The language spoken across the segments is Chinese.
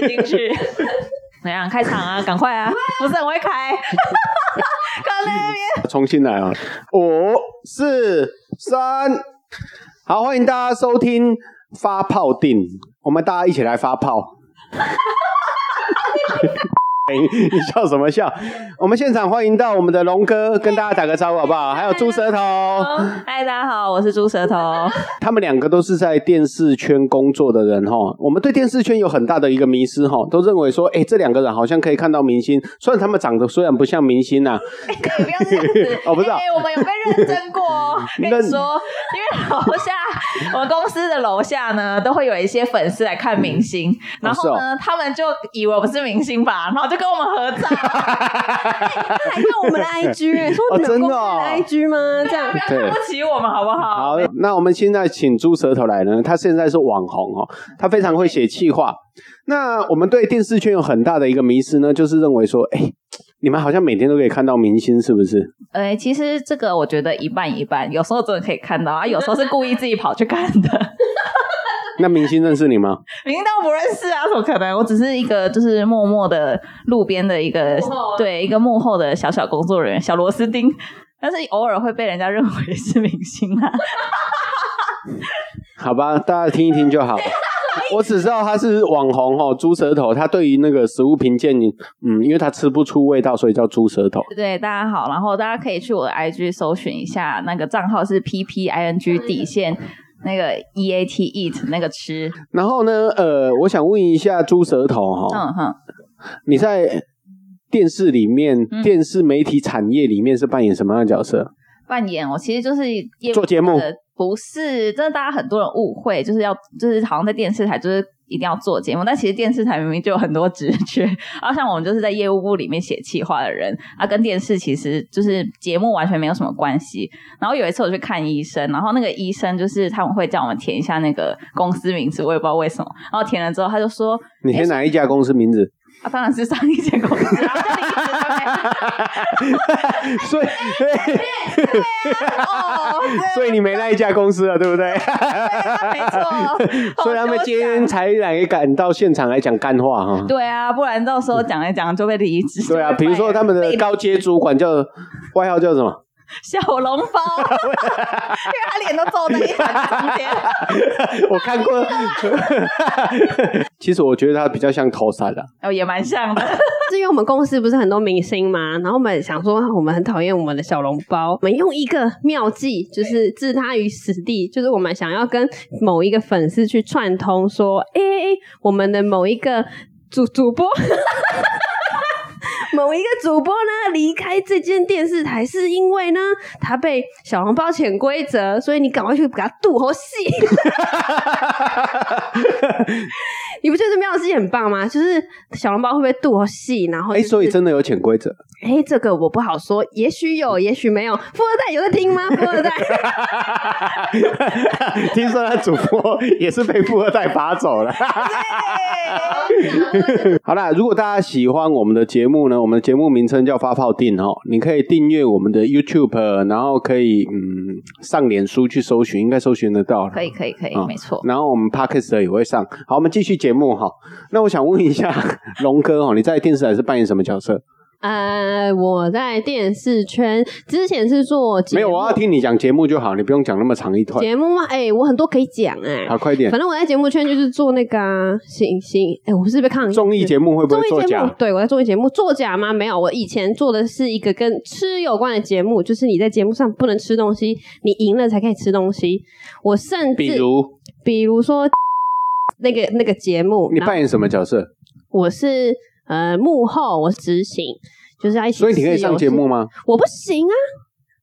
写进去。怎样开场啊？赶快啊！不是很会开，搞那边。重新来啊！五、四、三，好，欢迎大家收听发泡定，我们大家一起来发炮。你笑什么笑？我们现场欢迎到我们的龙哥，跟大家打个招呼好不好？还有猪舌头，嗨，大家好，我是猪舌头。他们两个都是在电视圈工作的人哈。我们对电视圈有很大的一个迷失哈，都认为说，哎，这两个人好像可以看到明星，虽然他们长得虽然不像明星呐。不要这样子，哦，不是，我们有被认真过。跟你说，因为楼下 我们公司的楼下呢，都会有一些粉丝来看明星，然后呢，他们就以为我们是明星吧，然后就。跟我们合照，他还看我们的 IG，说你们公司的 IG 吗？这样不要看不起我们好不好？好，那我们现在请猪舌头来呢。他现在是网红哦，他非常会写气话。那我们对电视圈有很大的一个迷失呢，就是认为说，哎，你们好像每天都可以看到明星，是不是？哎，其实这个我觉得一半一半，有时候真的可以看到啊，有时候是故意自己跑去看的。那明星认识你吗？明星都不认识啊，怎么可能？我只是一个就是默默的路边的一个对一个幕后的小小工作人员，小螺丝钉。但是偶尔会被人家认为是明星啊。好吧，大家听一听就好。我只知道他是网红哦，猪舌头。他对于那个食物评鉴，嗯，因为他吃不出味道，所以叫猪舌头。对，大家好，然后大家可以去我的 IG 搜寻一下，那个账号是 P P I N G 底线。那个 E A T eat 那个吃，然后呢，呃，我想问一下猪舌头哈，嗯哼，你在电视里面，电视媒体产业里面是扮演什么样的角色？扮演我其实就是做节目，不是，真的大家很多人误会，就是要就是好像在电视台就是。一定要做节目，但其实电视台明明就有很多职缺，然 后像我们就是在业务部里面写企划的人，啊，跟电视其实就是节目完全没有什么关系。然后有一次我去看医生，然后那个医生就是他们会叫我们填一下那个公司名字，我也不知道为什么。然后填了之后，他就说：“你填哪一家公司名字？”啊，当然是上一间公司，然后就离职所以，对，哦，所以你没那一家公司了，对不对？没错。所以他们今天才来赶到现场来讲干话哈。对啊，不然到时候讲一讲就被离职。对啊，比如说他们的高阶主管叫外号叫什么？小笼包，因为他脸都皱在一团中间。我看过，其实我觉得他比较像头山的，哦，也蛮像的。是因为我们公司不是很多明星嘛，然后我们想说，我们很讨厌我们的小笼包，我们用一个妙计，就是置他于死地，就是我们想要跟某一个粉丝去串通，说，哎，我们的某一个主主播。某一个主播呢离开这间电视台，是因为呢他被小笼包潜规则，所以你赶快去给他渡好戏。你不觉得妙计很棒吗？就是小笼包会不会渡好戏？然后哎，所以真的有潜规则？哎，这个我不好说，也许有，也许没有。富二代有在听吗？富二代，听说他主播也是被富二代拔走了。好啦，如果大家喜欢我们的节目呢，我们的节目名称叫发泡定哦，你可以订阅我们的 YouTube，然后可以嗯上脸书去搜寻，应该搜寻得到。可以可以可以，没错。然后我们 Podcast 也会上。好，我们继续节目哈。那我想问一下龙哥哦，你在电视台是扮演什么角色？呃，我在电视圈之前是做没有，我要听你讲节目就好，你不用讲那么长一段节目吗？哎，我很多可以讲哎，好快点。反正我在节目圈就是做那个行行，哎，我是被抗综艺节目会不会作假？对，我在综艺节目作假吗？没有，我以前做的是一个跟吃有关的节目，就是你在节目上不能吃东西，你赢了才可以吃东西。我甚至比如比如说那个那个节目，你扮演什么角色？我是。呃，幕后我执行，就是要一起。所以你可以上节目吗？我不行啊，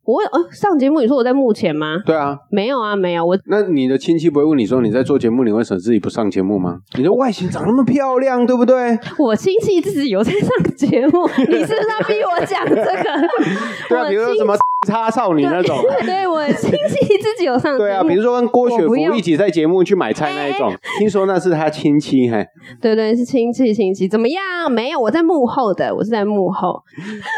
我呃上节目，你说我在幕前吗？对啊，没有啊，没有我。那你的亲戚不会问你说你在做节目，你为什么自己不上节目吗？你的外形长那么漂亮，对不对？我亲戚自己有在上节目，你是不是要逼我讲这个？对啊，比如说什么？差少女那种，对 我亲戚自己有上对啊，比如说跟郭雪芙一起在节目去买菜那一种，听说那是他亲戚嘿。对对，是亲戚亲戚，怎么样？没有，我在幕后的，我是在幕后。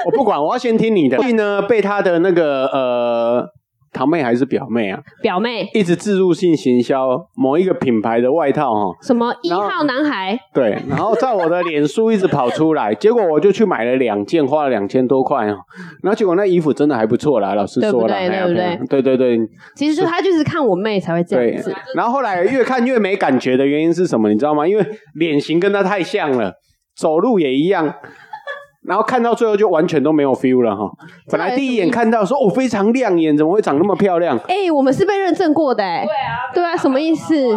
我不管，我要先听你的。所以呢，被他的那个呃堂妹还是表妹啊，表妹，一直自入性行销某一个品牌的外套哈，什么一号男孩，对，然后在我的脸书一直跑出来，结果我就去买了两件，花了两千多块哦，然后结果那衣服真的还不错啦，老实说了，对不对对不对对其实就他就是看我妹才会这对样子。，然后后来越看越没感觉的原因是什么？你知道吗？因为脸型跟她太像了，走路也一样。然后看到最后就完全都没有 feel 了哈。本来第一眼看到说哦非常亮眼，怎么会长那么漂亮？哎、我们是被认证过的、哎，对啊，对啊，什么意思？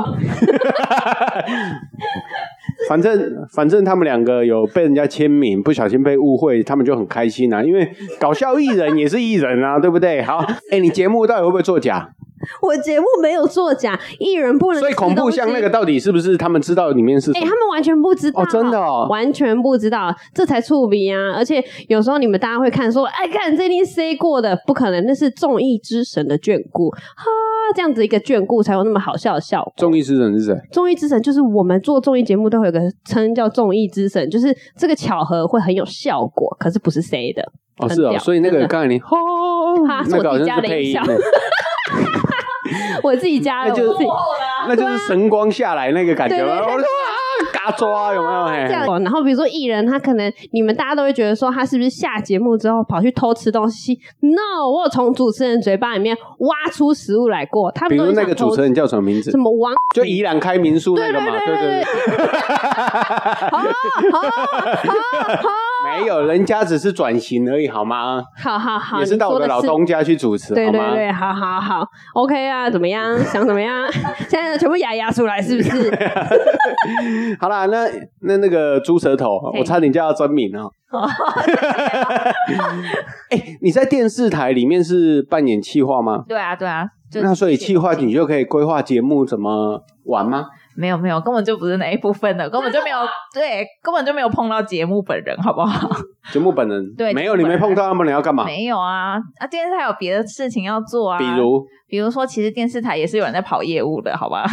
反正反正他们两个有被人家签名，不小心被误会，他们就很开心啊，因为搞笑艺人也是艺人啊，对不对？好，哎，你节目到底会不会作假？我节目没有作假，艺人不能。所以恐怖像那个。到底是不是他们知道里面是什哎、么？他们完全不知道哦真的哦完全不知道，这才触鼻啊！而且有时候你们大家会看说，哎，看这一定 C 过的，不可能，那是综艺之神的眷顾，哈，这样子一个眷顾才有那么好笑的效果。综艺之神是谁？综艺之神就是我们做综艺节目都会有个称叫综艺之神，就是这个巧合会很有效果，可是不是 C 的。哦，是哦，所以那个刚才你哦 哈，是那个好我自己像是配音 我自己家的，那就是我自己那就是神光下来那个感觉对对对，嘎抓有没有？嘿这样。然后比如说艺人，他可能你们大家都会觉得说他是不是下节目之后跑去偷吃东西？No，我有从主持人嘴巴里面挖出食物来过。他比们比如那个主持人人叫什么名字什？么王？就宜兰开民宿那个嘛，对对对对对。好好好好没有，人家只是转型而已，好吗？好好好，也是到我的老东家去主持，是。对？对对，好好好，OK 啊，怎么样？想怎么样？现在全部牙牙出来，是不是？好啦，那那那个猪舌头，嘿我差点叫他真名 哦。哎、你在电视台里面是扮演企划吗？对啊，对啊，那所以企划你就可以规划节目怎么玩吗？没有没有，根本就不是那一部分的，根本就没有对，根本就没有碰到节目本人，好不好？节目本人 对没有，你没碰到他们，你要干嘛？没有啊啊！电视台有别的事情要做啊，比如比如说，其实电视台也是有人在跑业务的，好吧？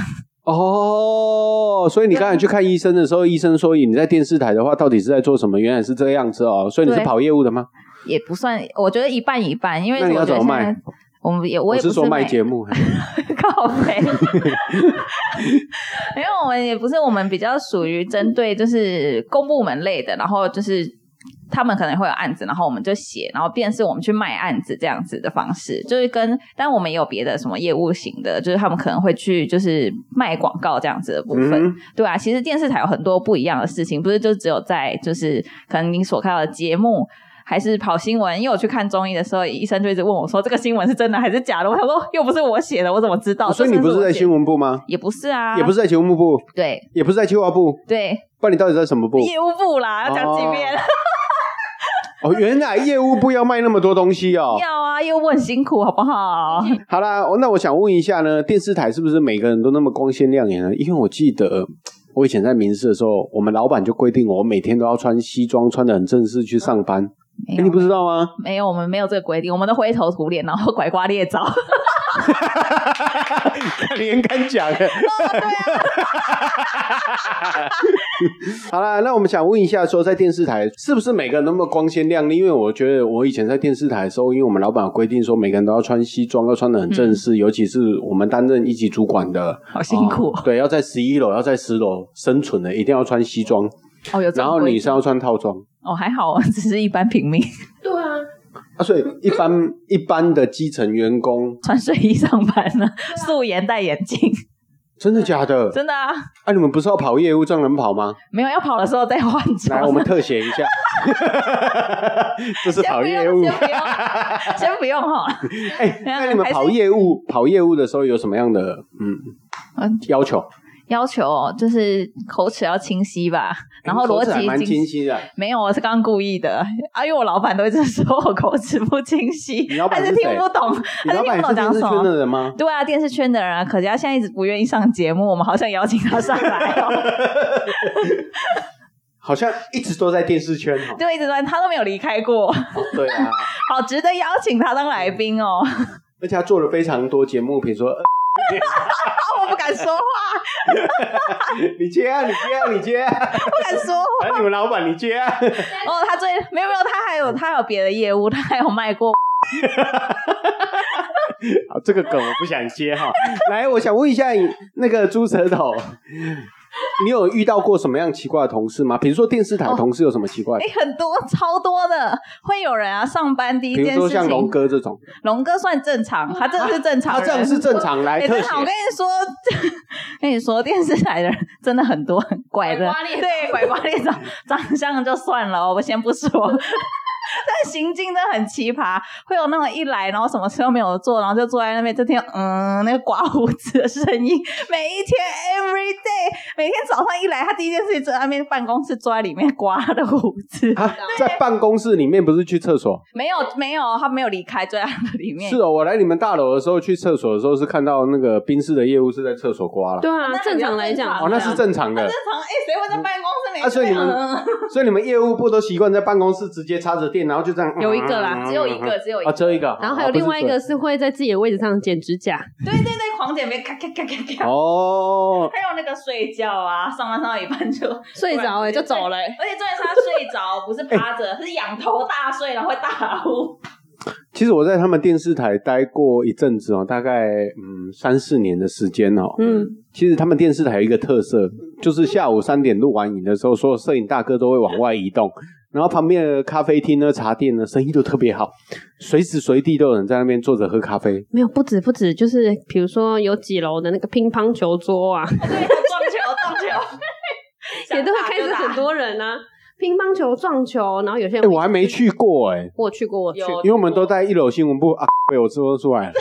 哦，所以你刚才去看医生的时候，医生说你在电视台的话，到底是在做什么？原来是这样子哦，所以你是跑业务的吗？也不算，我觉得一半一半，因为那你要我觉得怎么卖现在我们也我也不是说卖卖节目，靠背，因为我们也不是我们比较属于针对就是公部门类的，然后就是他们可能会有案子，然后我们就写，然后便是我们去卖案子这样子的方式，就是跟但我们也有别的什么业务型的，就是他们可能会去就是卖广告这样子的部分，嗯对啊，其实电视台有很多不一样的事情，不是就只有在就是可能你所看到的节目。还是跑新闻，因为我去看中医的时候，医生就一直问我说：“这个新闻是真的还是假的？”我想说，又不是我写的，我怎么知道？哦所以你不是在新闻？部吗？也不是啊，也不是在节目部，对也不是在企划部，对，不然你到底在什么部？业务部啦，要讲几遍？哦，原来业务部要卖那么多东西哦。要啊，业务部很辛苦，好不好？好啦，那我想问一下呢，电视台是不是每个人都那么光鲜亮眼呢？因为我记得我以前在民视的时候，我们老板就规定我每天都要穿西装，穿的很正式去上班。你不知道吗？没有，我们没有这个规定，我们都灰头土脸，然后拐瓜裂枣。你很敢讲。好啦，那我们想问一下，说在电视台是不是每个人那么光鲜亮丽？因为我觉得我以前在电视台的时候，因为我们老板有规定说每个人都要穿西装，要穿的很正式，尤其是我们担任一级主管的，嗯好辛苦哦对，要在十一楼，要在十楼生存的，一定要穿西装，哦，有然后女生要穿套装。哦还好，只是一般平民对啊，啊，所以一般一般的基层员工，穿睡衣上班呢，素颜戴眼镜，真的假的？真的啊，啊，你们不是要跑业务，这样能跑吗？没有要跑的时候再换装。来，我们特写一下，这是跑业务。先不用，先不用哈。哎，那你们跑业务跑业务的时候有什么样的嗯嗯要求？要求哦就是口齿要清晰吧，然后逻辑清清晰的。没有，我是刚刚故意的啊，因为我老板都一直说我口齿不清晰 他是听不懂，他是听不懂讲什么。圈的人吗？对啊，电视圈的人啊，可是他现在一直不愿意上节目，我们好想邀请他上来哦。好像一直都在电视圈哦。对，一直在他都没有离开过，对啊，好值得邀请他当来宾哦。而且他做了非常多节目，比如说，不敢说话，你接啊，你接啊，你接啊，不敢说话。来你们老板你接啊。哦，他最没有没有，他还有他还有别的业务，他还有卖过。好，这个梗我不想接哈。来，我想问一下你那个猪舌头，你有遇到过什么样奇怪的同事吗？比如说电视台同事有什么奇怪哎、？很多超多的，会有人啊，上班第一比如件事说像龙，哥这种，龙哥算正常，他真的是正常人，他这样是正常来 的，我跟你说，跟你说，电视台的人真的很多很怪的，拐瓜裂枣对，拐瓜裂枣，长相就算了哦，我先不说。但行径真的很奇葩，会有那种一来，然后什么事都没有做，然后就坐在那边，就听嗯那个刮胡子的声音，每一天 every day，每天早上一来，他第一件事情就在那边办公室坐在里面刮他的胡子，啊，在办公室里面不是去厕所？没有没有，他没有离开，坐在里面。是哦，我来你们大楼的时候去厕所的时候是看到那个冰室的业务是在厕所刮了。对啊，正常来讲，哦，那是正常的正。常哎，谁会在办公室里面？啊，所以你们嗯，所以你们业务部都习惯在办公室直接插着电，然后就这样。有一个啦只有一个，只有一啊，个。只有一个。然后还有另外一个是会在自己的位置上剪指甲，对对对，狂剪别咔咔咔咔咔。哦，还有那个睡觉啊，上班上到一半就睡着哎就走了欸而且重点是他睡着，不是趴着，是仰头大睡，然后会大呼。其实我在他们电视台待过一阵子哦，大概嗯三四年的时间哦。嗯，其实他们电视台有一个特色，就是下午三点录完影的时候，所有摄影大哥都会往外移动，然后旁边的咖啡厅呢、茶店呢，生意都特别好，随时随地都有人在那边坐着喝咖啡。没有不止不止，就是比如说有几楼的那个乒乓球桌啊，对，撞球撞球，也都会开始很多人啊，乒乓球、撞球，然后有些哎、人我还没去过哎、我有去过，我去。有因为我们都在一楼新闻部啊，被我说出来了。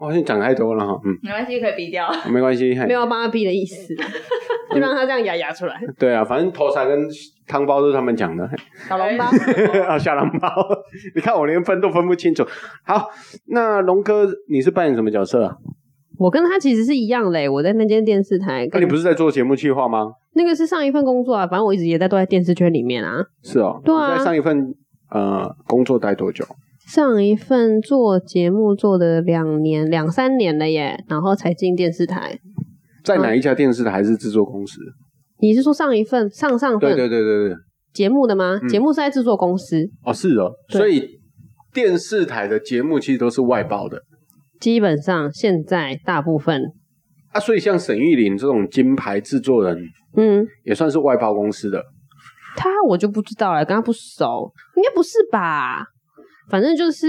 我好像讲太多了哈，嗯，没关系，可以逼掉。没关系，嘿没有要帮他逼的意思，就让他这样牙牙出来。对啊，反正头茶跟汤包都是他们讲的。嘿小笼包，啊，小笼包，你看我连分都分不清楚。好，那龙哥，你是扮演什么角色啊？我跟他其实是一样嘞，我在那间电视台，那、你不是在做节目计划吗？那个是上一份工作啊，反正我一直也在都在电视圈里面啊。是哦，对啊你在上一份呃工作待多久？上一份做节目做的两年两三年了耶，然后才进电视台。在哪一家电视台还是制作公司？你是说上一份上上对份对对对对，节目的吗？嗯节目是在制作公司，哦是哦，所以电视台的节目其实都是外包的基本上现在大部分，啊，所以像沈玉琳这种金牌制作人嗯，也算是外包公司的。他我就不知道了，跟他不熟，应该不是吧？反正就是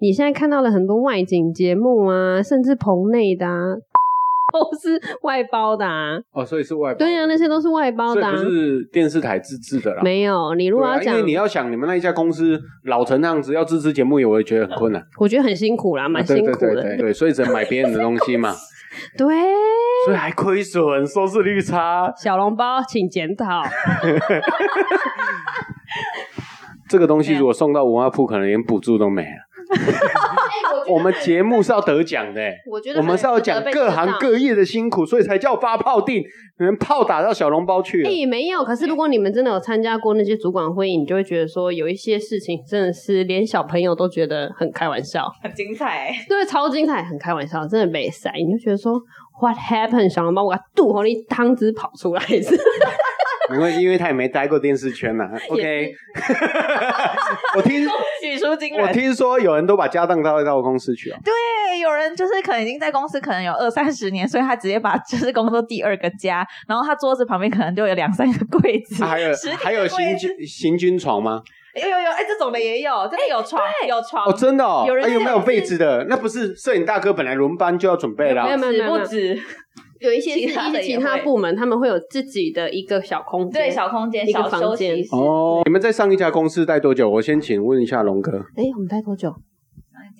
你现在看到了很多外景节目啊，甚至棚内的啊，都是外包的啊。哦，所以是外包的。对呀、那些都是外包的、啊所以不。是电视台自制的啦。没有，你如果要讲，因为你要想你们那一家公司老成那样子，要自制节目，我也觉得很困难，我觉得很辛苦啦，蛮辛苦的。对对对对，所以只能买别人的东西嘛，对所以还亏损，收视率差。小笼包请检讨。这个东西如果送到文化部，可能连补助都没了。我们节目是要得奖的、欸，我觉得我们是要讲各行各业的辛苦，所以才叫发炮定，你们炮打到小笼包去了。哎、没有。可是如果你们真的有参加过那些主管会议，你就会觉得说，有一些事情真的是连小朋友都觉得很开玩笑，很精彩、欸。对，超精彩，很开玩笑，真的没塞。你就觉得说，What happened？小笼包，我肚口里汤汁跑出来是。因为因为他也没待过电视圈呐、OK，我听举出惊人。我听说有人都把家当带到公司去啊。对，有人就是可能已经在公司可能有二三十年，所以他直接把就是工作第二个家，然后他桌子旁边可能就有两三个柜子，啊还有还有行军行军床吗？有有有，哎，这种的也有，真的有床，有床，哦，真的哦，有人哎有没有被子的？那不是摄影大哥本来轮班就要准备啦、没有没有没有没有不止，有一些是其他的一些其他部门，他们会有自己的一个小空间。对，小空间、一个小房间。哦，你们在上一家公司待多久？我先请问一下龙哥，哎、我们待多久？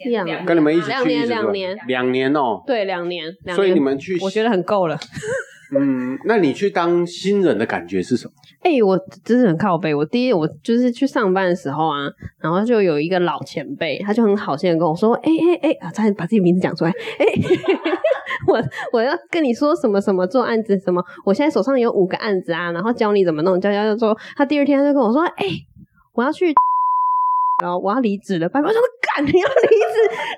两两跟你们一起两年两年两年哦。对，两年。两年所以你们去，我觉得很够了。嗯，那你去当新人的感觉是什么？哎、我真是很靠背。我第一，我就是去上班的时候啊，然后就有一个老前辈，他就很好心的跟我说：“哎哎哎，啊，差点把自己名字讲出来。哎、我我要跟你说什么什么做案子什么，我现在手上有五个案子啊，然后教你怎么弄，教教教说，他第二天就跟我说：哎、我要去。”然后我要离职了，爸爸说：“干，你要离？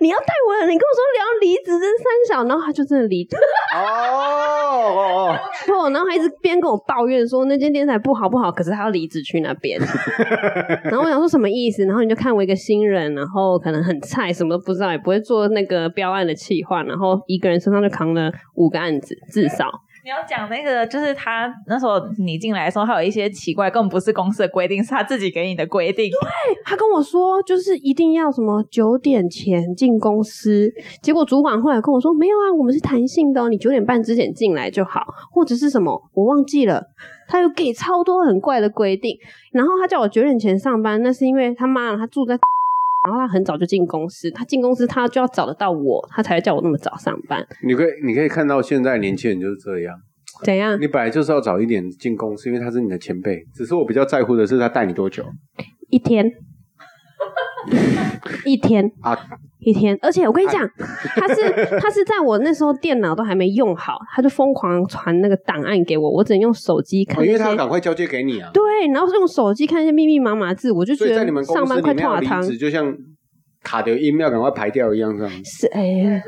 你要带我，你跟我说你要离职，这三小，然后他就真的离职。哦哦 错，然后还一直边跟我抱怨说那间电视台不好不好，可是他要离职去那边。然后我想说什么意思？然后你就看我一个新人，然后可能很菜，什么都不知道，也不会做那个标案的企划，然后一个人身上就扛了五个案子，至少。你要讲那个，就是他那时候你进来的时候，还有一些奇怪，更不是公司的规定，是他自己给你的规定。对他跟我说，就是一定要什么九点前进公司。结果主管后来跟我说，没有啊，我们是弹性的，你九点半之前进来就好，或者是什么，我忘记了。他有给超多很怪的规定，然后他叫我九点前上班，那是因为他妈他住在，然后他很早就进公司，他进公司他就要找得到我，他才会叫我那么早上班。你可以你可以看到现在年轻人就是这样，怎样？你本来就是要早一点进公司，因为他是你的前辈。只是我比较在乎的是他带你多久一天，一天。啊？一天，而且我跟你讲，他是 他是在我那时候电脑都还没用好，他就疯狂传那个档案给我，我只能用手机看哦因为。他要赶快交接给你啊。对，然后是用手机看一些密密麻麻字，我就觉得在你们得上班快垮汤离。职，就像卡的音要赶快排掉一样，这样。是哎，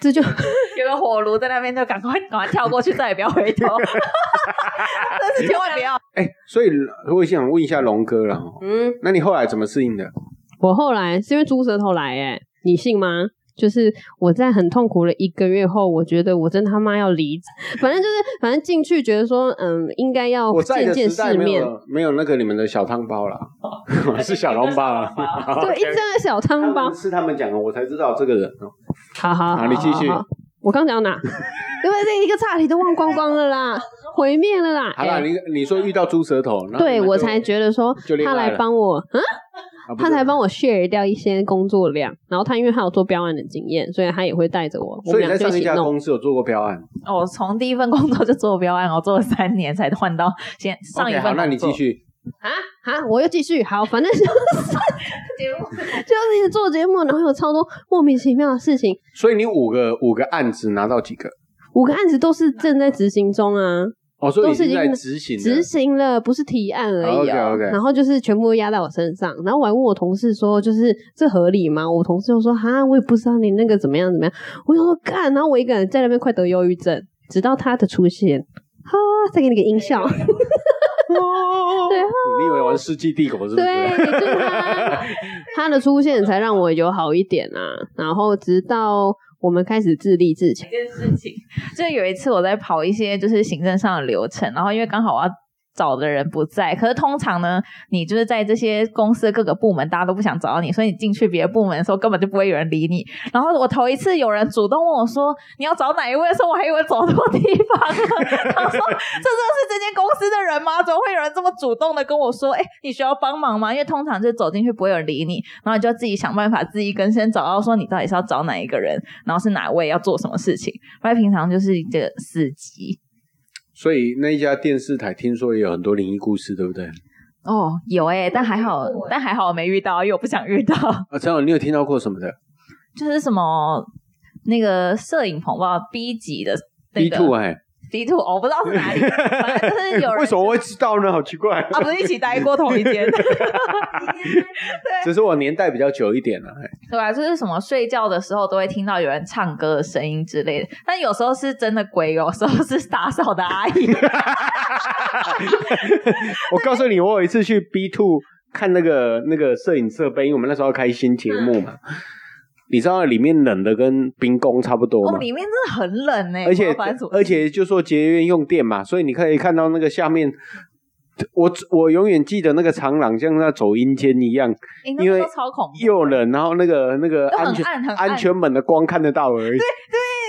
这就有个火炉在那边，就赶快赶快跳过去，再也不要回头。真是千万不要。哎，所以我想问一下龙哥了哦，嗯，那你后来怎么适应的？我后来是因为猪舌头来，哎，你信吗？就是我在很痛苦的一个月后，我觉得我真他妈要离职。反正就是，反正进去觉得说，嗯，应该要见见世面。没有没有那个你们的小汤包啦，是小笼包啦。对，一张的小汤包。是他们讲的，我才知道这个人哦。好好好你继续我刚讲到哪？因为这一个岔题都忘光光了啦，毁灭了啦。好啦，哎你你说遇到猪舌头，对我才觉得说他来帮我，嗯，啊他才帮我 share 掉一些工作量，然后他因为他有做标案的经验，所以他也会带着我，我所以们在上一家。公司有做过标案。哦从第一份工作就做标案，我做了三年才换到现上一份好，那你继续。啊啊！我又继续好，反正就是节目就是一直做节目，然后有超多莫名其妙的事情，所以你五个五个案子拿到几个？五个案子都是正在执行中啊。哦，所以都是已经在执行了执行了，不是提案而已、哦。OK，OK 然后就是全部都压在我身上，然后我还问我同事说，就是这合理吗？我同事就说，哈，我也不知道你那个怎么样怎么样。我想说干，然后我一个人在那边快得忧郁症，直到他的出现，哈，再给你个音效，对你以为玩《世纪帝国》是不是？对，就是他，他的出现才让我有好一点啊。然后直到我们开始自立自强。一，件事情，就有一次我在跑一些就是行政上的流程，然后因为刚好我要找的人不在，可是通常呢，你就是在这些公司各个部门，大家都不想找到你，所以你进去别的部门的时候，根本就不会有人理你。然后我头一次有人主动问我说你要找哪一位的时候，我还以为走错地方了，他说这真的是这间公司的人吗？怎么会有人这么主动的跟我说，哎、你需要帮忙吗？因为通常就走进去不会有人理你，然后你就要自己想办法自己更先找到说你到底是要找哪一个人，然后是哪位要做什么事情。不然平常就是一个死机。所以那一家电视台听说也有很多灵异故事，对不对？哦，有哎、但还好，但还好我没遇到，因为我不想遇到。啊，陈总，你有听到过什么的就是什么那个摄影棚吧 B 级的、那？B 个、two 哎，B two，我不知道是哪里，反正就是有人 为什么会知道呢？好奇怪。啊，不是一起待过同一间，只是我年代比较久一点了。哎对吧、就是什么睡觉的时候都会听到有人唱歌的声音之类的，但有时候是真的鬼，有时候是打扫的阿姨。我告诉你，我有一次去 B two 看那个那个摄影设备，因为我们那时候要开新节目嘛。你知道里面冷的跟冰宫差不多哦，吗？里面真的很冷哎、而且而且就说节约用电嘛，所以你可以看到那个下面，我我永远记得那个长廊像在走阴间一样，因为超恐怖，又冷，然后那个那个安全安全门的光看得到而已。对，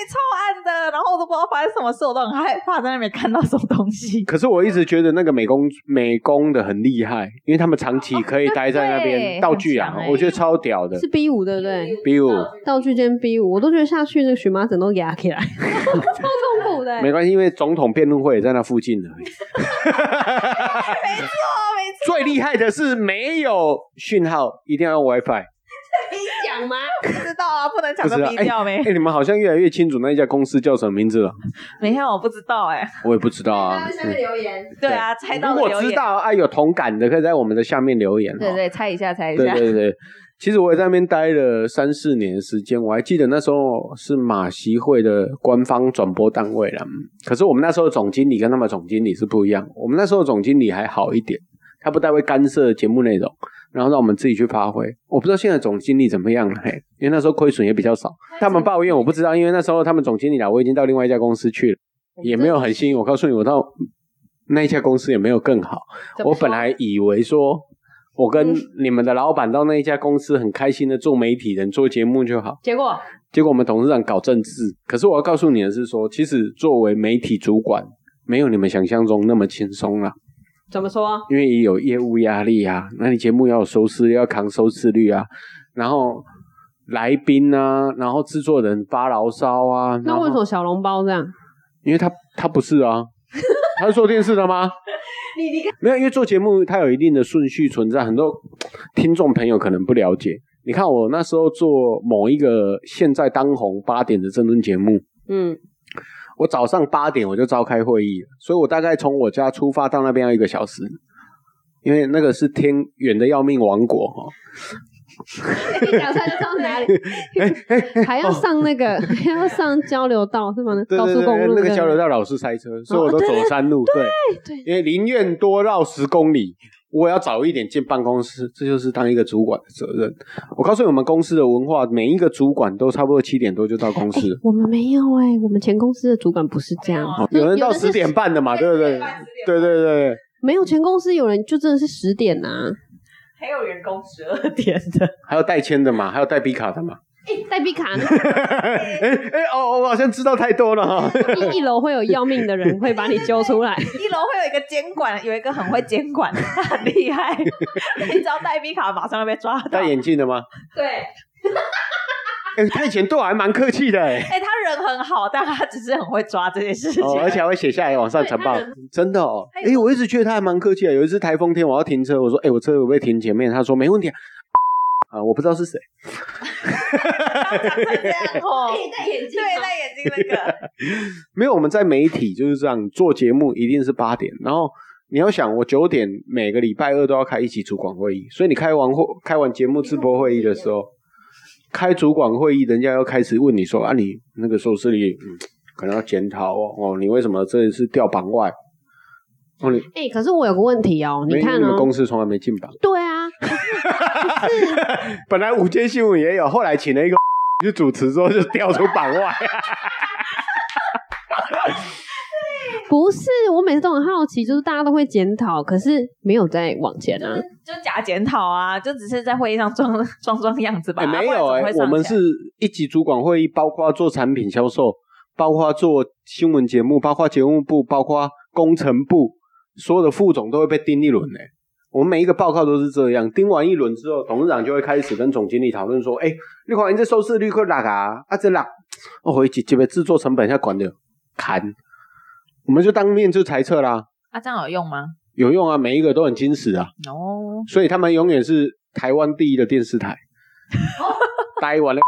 超暗的，然后我都不知道发生什么事，我都很害怕，在那边看到什么东西。可是我一直觉得那个美工美工的很厉害，因为他们长期可以待在那对边道具啊，欸我觉得超屌的。是 B 五对不对？？B 五道具间 B 五，我都觉得下去那个荨麻疹都压起来，超痛苦的、没关系，因为总统辩论会也在那附近而已。没错，最厉害的是没有讯号，一定要用 WiFi。可以讲吗？不能抢着不是啊低调没哎、？你们好像越来越清楚那一家公司叫什么名字了。没有，我不知道哎。我也不知道啊。在下面留言。对啊，猜到如果的留言知道啊有同感的，可以在我们的下面留言。哦对对，猜一下，猜一对下。对对对，其实我也在那边待了三四年的时间，我还记得那时候是马习会的官方转播单位了。可是我们那时候总经理跟他们总经理是不一样，我们那时候总经理还好一点，他不太会干涉节目内容，然后让我们自己去发挥。我不知道现在总经理怎么样了，嘿，因为那时候亏损也比较少。他们抱怨我不知道，因为那时候他们总经理啊，我已经到另外一家公司去了，也没有很幸运。我告诉你，我到那一家公司也没有更好。我本来以为说。我跟你们的老板到那一家公司很开心的做媒体人做节目就好，结果结果我们董事长搞政治。可是我要告诉你的是说，其实作为媒体主管，没有你们想象中那么轻松啊。怎么说？因为也有业务压力啊，那你节目要有收视，要扛收视率啊，然后来宾啊，然后制作人发牢骚啊。那为什么小笼包这样？因为他他不是啊，他是做电视的吗？你你看，没有，因为做节目它有一定的顺序存在，很多听众朋友可能不了解。你看我那时候做某一个现在当红八点的争论节目，嗯，我早上八点我就召开会议了，所以我大概从我家出发到那边要一个小时，因为那个是天远的要命王国哈。一讲出来就知道哪里，还要上那个，还要上交流道是吗？高速公路那个交流道老是塞车，所以我都走山路。对对，因为宁愿多绕十公里，我要早一点进办公室，这就是当一个主管的责任。我告诉你，我们公司的文化，每一个主管都差不多七点多就到公司。我们没有哎，我们前公司的主管不是这样，有人到十点半的嘛，对不对？对对对，没有前公司有人就真的是十点呐。还有员工十二点的，还有代签的嘛？还有带 B 卡的嘛？哎，带 B 卡呢？哎哎哦，我好像知道太多了哈。一一楼会有要命的人会把你揪出来，一楼会有一个监管，有一个很会监管，他很厉害。你只要带币卡，马上就被抓到。戴眼镜的吗？对。哎，他以前对我还蛮客气的哎。哎，他人很好，但他只是很会抓这件事情，而且还会写下来往上呈报。真的哦。哎，我一直觉得他还蛮客气的。有一次台风天，我要停车，我说：“哎，我车会不会停前面？”他说：“没问题。”啊，我不知道是谁。这样哦，戴眼镜，对，戴眼镜那个。没有，我们在媒体就是这样做节目，一定是八点。然后你要想，我九点每个礼拜二都要开一期主管会议，所以你开完会、开完节目直播会议的时候。开主管会议，人家要开始问你说啊，你那个收视率，嗯，可能要检讨哦。哦，你为什么这一次掉榜外？哦，你哎，可是我有个问题哦，你看，你们公司从来没进榜。对啊，本来午间新闻也有，后来请了一个 去主持之后就掉出榜外。不是，我每次都很好奇，就是大家都会检讨，可是没有在往前啊，就假检讨啊，就只是在会议上装装装样子吧。没有哎，我们是一级主管会议，包括做产品销售，包括做新闻节目，包括节目部，包括工程部，所有的副总都会被盯一轮呢。我们每一个报告都是这样，盯完一轮之后，董事长就会开始跟总经理讨论说：“哎，绿华，你这收视率可哪啊？啊，这哪？我回去这边制作成本要管的砍。”我们就当面就裁撤啦。啊，这样有用吗？有用啊，每一个都很矜持啊。哦。所以他们永远是台湾第一的电视台。待完了。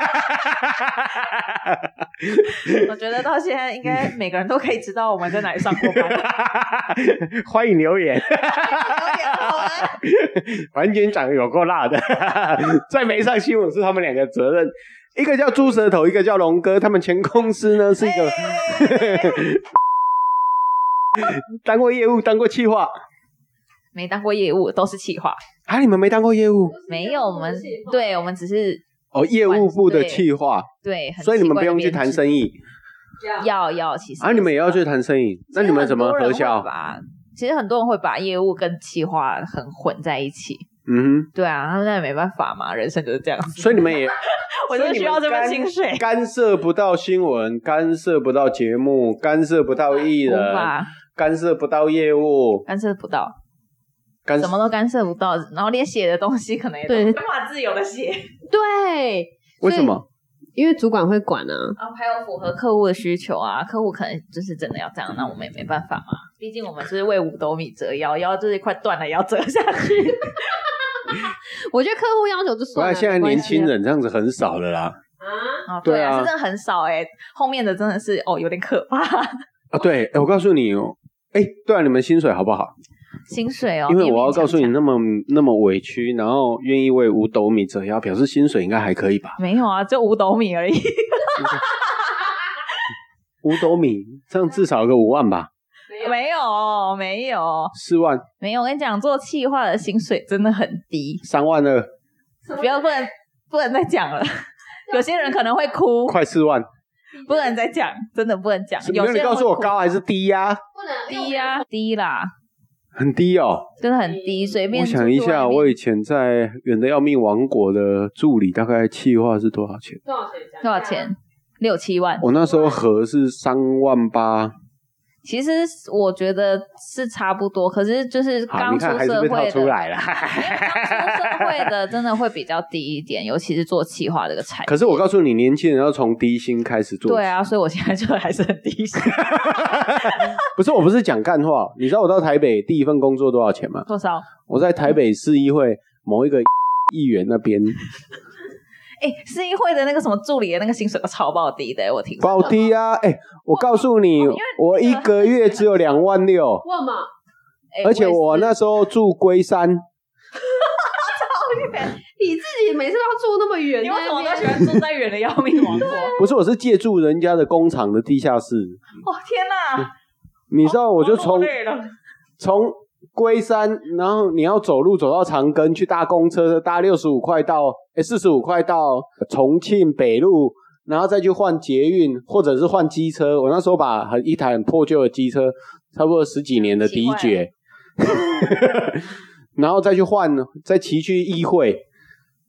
我觉得到现在应该每个人都可以知道我们在哪里上过班。欢迎留言。留言好啊。完全长有够辣的，在没上新闻是他们两个责任。一个叫猪舌头，一个叫龙哥，他们前公司呢是一个当过业务，当过企划，没当过业务，都是企划。啊，你们没当过业务？没有，我们对，我们只是哦，业务部的企划，对，所以你们不用去谈生意，要要其实啊，你们也要去谈生意，那你们怎么核销？其实很多人会把业务跟企划很混在一起。嗯哼，对啊，那也没办法嘛，人生就是这样子。所以你们也。我就需要这份薪水，干涉不到新闻，干涉不到节目，干涉不到艺人，干涉不到业务，干涉不到，干什么都干涉不到，然后连写的东西可能也对，无法自由的写。对，为什么？因为主管会管啊，然后还有符合客户的需求啊，客户可能就是真的要这样，那我们也没办法嘛，毕竟我们是为五斗米折腰，腰这一块断了要折下去。我觉得客户要求就算了。现在年轻人这样子很少了啦。啊，对啊，是真的很少哎。后面的真的是哦，有点可怕。啊，对，我告诉你哦，哎，对啊，你们薪水好不好？薪水哦，因为我要告诉你，那么那么委屈，然后愿意为五斗米折腰，表示薪水应该还可以吧？没有啊，就五斗米而已。五斗米这样至少有个五万吧，没有，没有，四万、没有。我跟你讲，做企划的薪水真的很低，三万二，不要不能不能再讲了。有些人可能会哭，快四万。不能再讲，真的不能讲。有些人没有你告诉我高还是低呀、不能低呀、低啦，很低哦。真的很低，随便我想一下，我以前在《远的要命王国》的助理，大概计划是多少钱？多少钱？多少钱？？六七万。我那时候合是三万八。其实我觉得是差不多，可是就是好，刚出社会的，出来了。刚出社会的真的会比较低一点，尤其是做企划这个产业。可是我告诉你，年轻人要从低薪开始做。对，啊，所以我现在就还是很低薪。不是我不是讲干话。你知道我到台北第一份工作多少钱吗？多少？我在台北市议会某一个议员那边哎、市议会的那个什么助理的那个薪水都超爆低的，我听说。爆低啊！哎、我告诉你，我一个月只有两万六，问嘛？哎而且我那时候住龟山，你自己每次都要住那么远，你为什么都喜欢住在远的要命王国？不是我是借住人家的工厂的地下室。哦天哪！你知道，我就从从龟山，然后你要走路走到长庚去搭公车，搭六十五块到哎四十五块到重庆北路，然后再去换捷运或者是换机车。我那时候把很一台很破旧的机车，差不多十几年的迪爵，然后再去换，再骑去议会，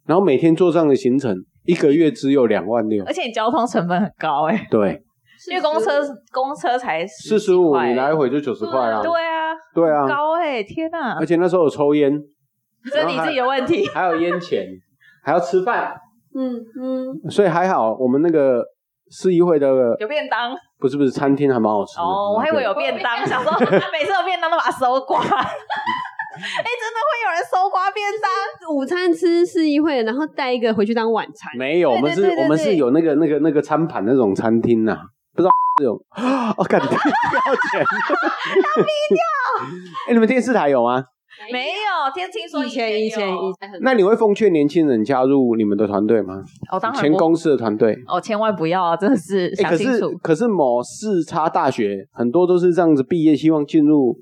然后每天做这样的行程，一个月只有两万六而。且你交通成本很高哎、对，因为公车公车才四十五块你来回就九十块啊。对啊，对啊，高哎、天哪而！且那时候有抽烟，这是你自己的问题。还有烟钱，还要吃饭，嗯嗯，所以还好我们那个市议会的有便当不是不是餐厅还蛮好吃哦，我还以为有便当，想说每次有便当都把它收刮。哎、真的会有人收刮便当？午餐吃市议会，然后带一个回去当晚餐。没有，我们是我们是有那个那个那个餐盘那种餐厅呐、不知道这种 哦，干不要钱，要逼掉。哎，你们电视台有吗？没有，听听说以前以前有以前很那你会奉劝年轻人加入你们的团队吗？哦，当然不前公司的团队。哦，千万不要啊！真的是哎，可是想清楚，可是某四叉大学很多都是这样子毕业，希望进入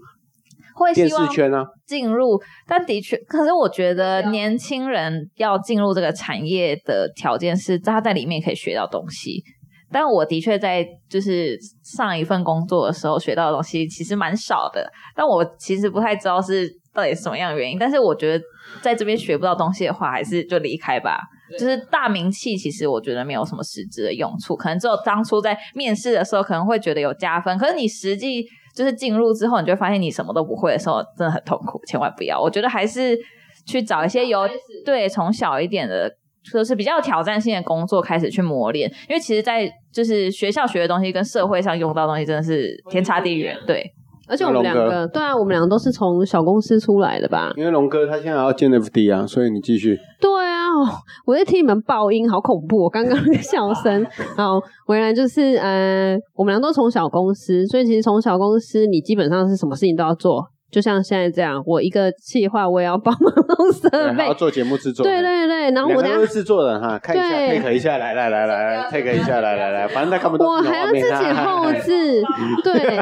电会希望视圈啊。进入，但的确，可是我觉得年轻人要进入这个产业的条件是他在里面可以学到东西。但我的确在就是上一份工作的时候学到的东西其实蛮少的，但我其实不太知道是到底是什么样的原因。但是我觉得在这边学不到东西的话，还是就离开吧。就是大名气，其实我觉得没有什么实质的用处，可能只有当初在面试的时候可能会觉得有加分，可是你实际就是进入之后，你就会发现你什么都不会的时候，真的很痛苦，千万不要。我觉得还是去找一些有对从小一点的。就是比较有挑战性的工作开始去磨练，因为其实，在就是学校学的东西跟社会上用到的东西真的是天差地远。对，而且我们两个，对啊，我们两个都是从小公司出来的吧？因为龙哥他现在要建 FD 啊，所以你继续。对啊，哦我在听你们爆音，好恐怖、哦！刚刚那个笑声，好，原来就是呃，我们俩都从小公司，所以其实从小公司，你基本上是什么事情都要做，就像现在这样，我一个企划我也要帮忙弄 设备要，做节目制作。对对对，然后我两个都是制作人哈，看一下配合一下，来来来来来配合一下，来来来，反正他看不到我还要自己后置，对。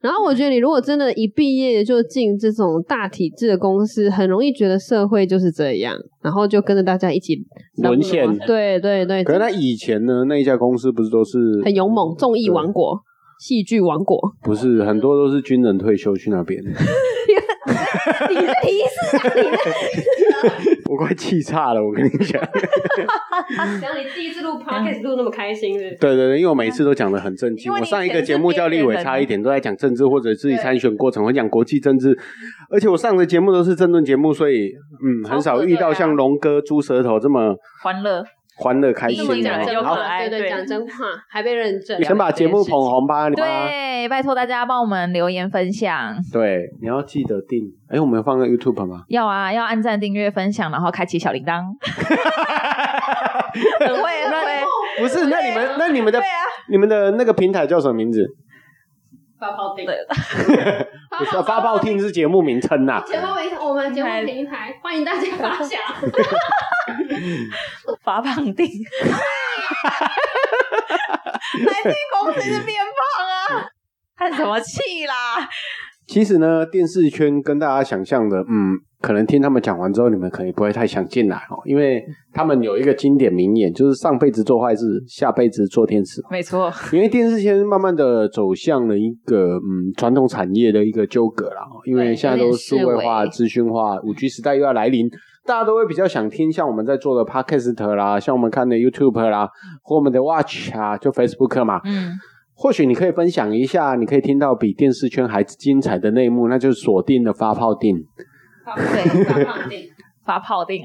然后我觉得，你如果真的一毕业就进这种大体制的公司，很容易觉得社会就是这样，然后就跟着大家一起沦陷对对对，可是他以前呢，那一家公司不是都是很勇猛，综艺王国、戏剧王国。不是很多都是军人退休去那边，你的提示啊，你的我快气岔了，我跟你讲。然后你第一次录 podcast 录那么开心是是？对对对，因为我每次都讲的很正经。我上一个节目叫立委差一点，都在讲政治或者自己参选过程，会讲国际政治。而且我上的节目都是政论节目，所以嗯，很少遇到像龙哥、猪舌头这么欢乐。欢乐开心讲的。真话，对对，讲真话，还被认证。先把节目捧红吧。你对，拜托大家帮我们留言分享。对，你要记得订。哎，我们有放个 YouTube 吗？要啊，要按赞、订阅、分享，然后开启小铃铛。很会，很会。不是，那你们那你们的对啊，你们的那个平台叫什么名字？发泡钉，对发 不是发泡厅是节目名称呐、节目平台，我们节目平台欢迎大家发想。发胖丁，来听公司是变胖啊，叹什么气啦？其实呢，电视圈跟大家想象的，嗯，可能听他们讲完之后，你们可能不会太想进来哦，因为他们有一个经典名言，就是上辈子做坏事，下辈子做天使。没错，因为电视圈慢慢的走向了一个嗯传统产业的一个纠葛啦，哦因为对现在都数位化、资讯化、五 G 时代又要来临，大家都会比较想听像我们在做的 Podcast 啦，像我们看的 YouTube 啦，或我们的 Watch 啊，就 Facebook 嘛。嗯，或许你可以分享一下，你可以听到比电视圈还精彩的内幕，那就是锁定的发泡定。对，发胖定。发泡定，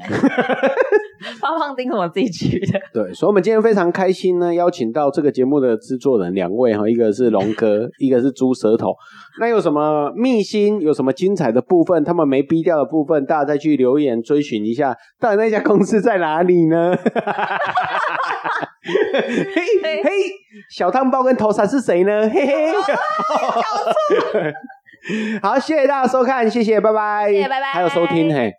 发胖 定是我自己取的，对，所以我们今天非常开心呢，邀请到这个节目的制作人两位哈，一个是龙哥，一个是猪舌头。那有什么秘辛，有什么精彩的部分，他们没逼掉的部分，大家再去留言追寻一下，到底那家公司在哪里呢？嘿嘿，小汤包跟头伞是谁呢？嘿嘿，好，谢谢大家收看，谢谢，拜拜，谢谢拜拜还有收听嘿。